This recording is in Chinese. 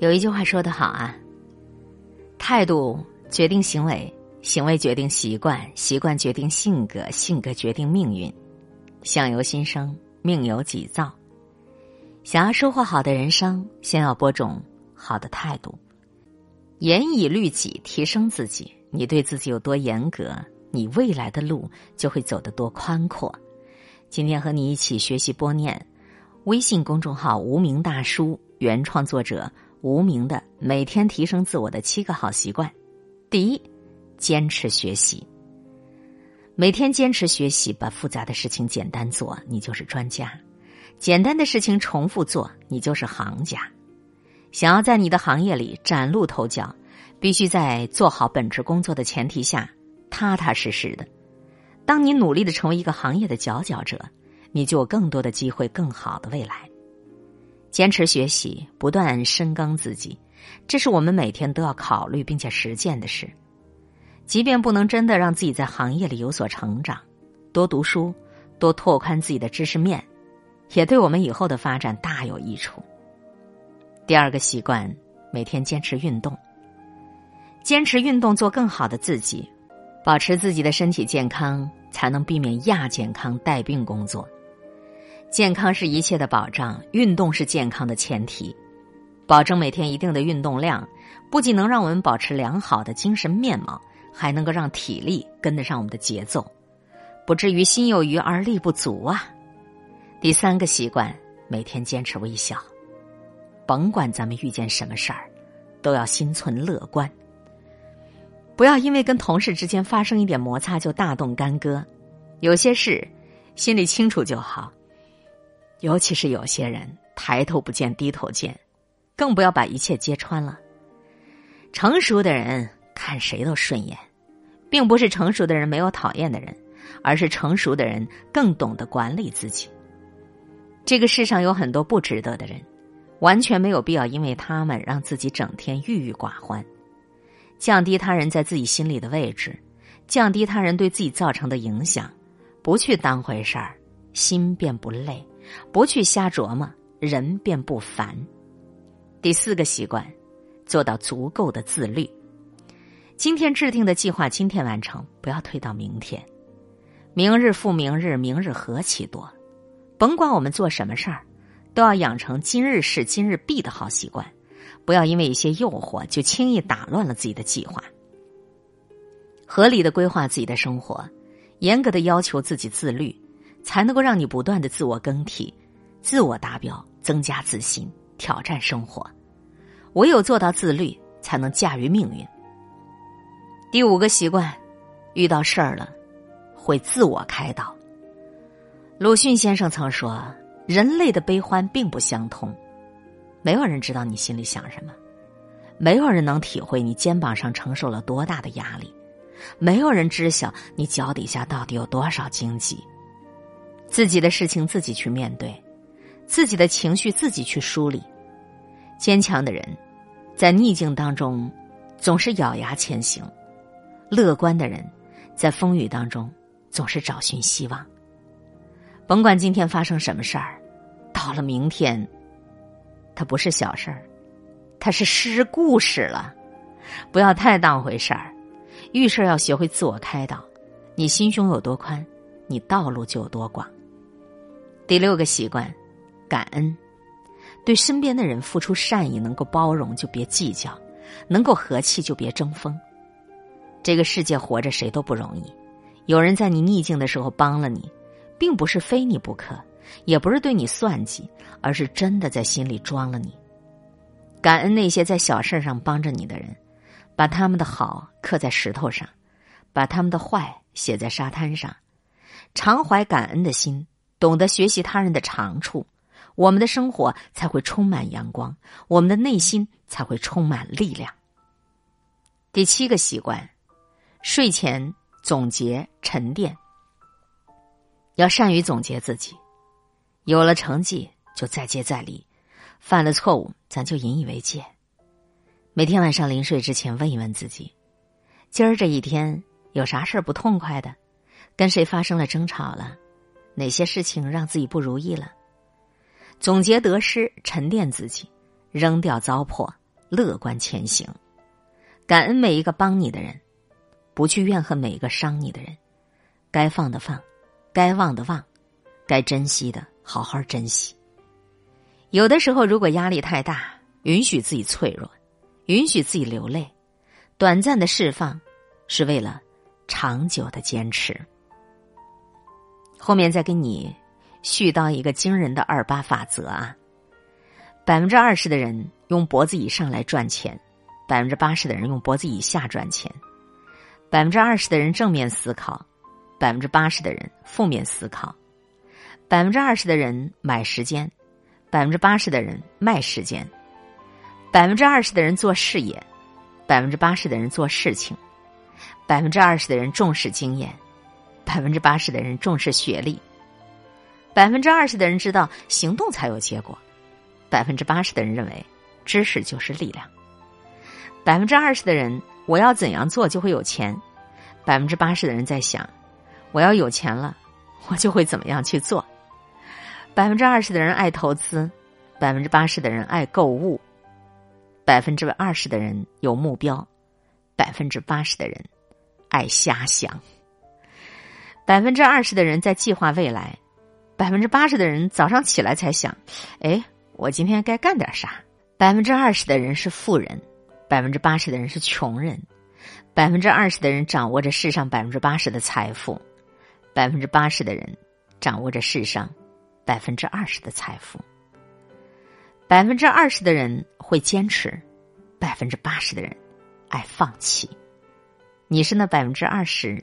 有一句话说得好啊，态度决定行为，行为决定习惯，习惯决定性格，性格决定命运。相由心生，命由己造。想要收获好的人生，先要播种好的态度。严以律己，提升自己。你对自己有多严格，你未来的路就会走得多宽阔。今天和你一起学习播念，微信公众号“无名大叔”原创作者。无名的每天提升自我的七个好习惯：第一，坚持学习。每天坚持学习，把复杂的事情简单做，你就是专家；简单的事情重复做，你就是行家。想要在你的行业里崭露头角，必须在做好本职工作的前提下，踏踏实实的。当你努力的成为一个行业的佼佼者，你就有更多的机会，更好的未来。坚持学习，不断深耕自己，这是我们每天都要考虑并且实践的事。即便不能真的让自己在行业里有所成长，多读书，多拓宽自己的知识面，也对我们以后的发展大有益处。第二个习惯，每天坚持运动，坚持运动，做更好的自己，保持自己的身体健康，才能避免亚健康带病工作。健康是一切的保障，运动是健康的前提。保证每天一定的运动量，不仅能让我们保持良好的精神面貌，还能够让体力跟得上我们的节奏，不至于心有余而力不足啊。第三个习惯，每天坚持微笑，甭管咱们遇见什么事儿，都要心存乐观。不要因为跟同事之间发生一点摩擦就大动干戈，有些事心里清楚就好。尤其是有些人抬头不见低头见，更不要把一切揭穿了。成熟的人看谁都顺眼，并不是成熟的人没有讨厌的人，而是成熟的人更懂得管理自己。这个世上有很多不值得的人，完全没有必要因为他们让自己整天郁郁寡欢，降低他人在自己心里的位置，降低他人对自己造成的影响，不去当回事儿，心便不累。不去瞎琢磨，人便不烦。第四个习惯，做到足够的自律。今天制定的计划，今天完成，不要推到明天。明日复明日，明日何其多。甭管我们做什么事儿，都要养成今日事今日毕的好习惯。不要因为一些诱惑，就轻易打乱了自己的计划。合理的规划自己的生活，严格的要求自己自律。才能够让你不断的自我更替、自我达标、增加自信、挑战生活。唯有做到自律，才能驾驭命运。第五个习惯，遇到事儿了，会自我开导。鲁迅先生曾说：“人类的悲欢并不相通，没有人知道你心里想什么，没有人能体会你肩膀上承受了多大的压力，没有人知晓你脚底下到底有多少荆棘。”自己的事情自己去面对，自己的情绪自己去梳理。坚强的人，在逆境当中总是咬牙前行；乐观的人，在风雨当中总是找寻希望。甭管今天发生什么事儿，到了明天，它不是小事儿，它是诗故事了。不要太当回事儿，遇事要学会自我开导。你心胸有多宽，你道路就有多广。第六个习惯，感恩，对身边的人付出善意，能够包容就别计较，能够和气就别争锋。这个世界活着谁都不容易，有人在你逆境的时候帮了你，并不是非你不可，也不是对你算计，而是真的在心里装了你。感恩那些在小事上帮着你的人，把他们的好刻在石头上，把他们的坏写在沙滩上，常怀感恩的心。懂得学习他人的长处，我们的生活才会充满阳光，我们的内心才会充满力量。第七个习惯，睡前总结沉淀。要善于总结自己，有了成绩就再接再厉，犯了错误咱就引以为戒。每天晚上临睡之前问一问自己：今儿这一天有啥事儿不痛快的？跟谁发生了争吵了？哪些事情让自己不如意了？总结得失，沉淀自己，扔掉糟粕，乐观前行，感恩每一个帮你的人，不去怨恨每一个伤你的人，该放的放，该忘的忘，该珍惜的好好珍惜。有的时候，如果压力太大，允许自己脆弱，允许自己流泪，短暂的释放，是为了长久的坚持。后面再给你絮叨一个惊人的二八法则啊。百分之二十的人用脖子以上来赚钱，百分之八十的人用脖子以下赚钱。百分之二十的人正面思考，百分之八十的人负面思考。百分之二十的人买时间，百分之八十的人卖时间。百分之二十的人做事业，百分之八十的人做事情。百分之二十的人重视经验，百分之八十的人重视学历。百分之二十的人知道行动才有结果。百分之八十的人认为，知识就是力量。百分之二十的人，我要怎样做就会有钱。百分之八十的人在想，我要有钱了，我就会怎么样去做。百分之二十的人爱投资，百分之八十的人爱购物。百分之二十的人有目标，百分之八十的人爱瞎想。百分之二十的人在计划未来，百分之八十的人早上起来才想，哎。我今天该干点啥？百分之二十的人是富人，百分之八十的人是穷人。百分之二十的人掌握着世上百分之八十的财富，百分之八十的人掌握着世上百分之二十的财富。百分之二十的人会坚持，百分之八十的人爱放弃。你是那百分之二十，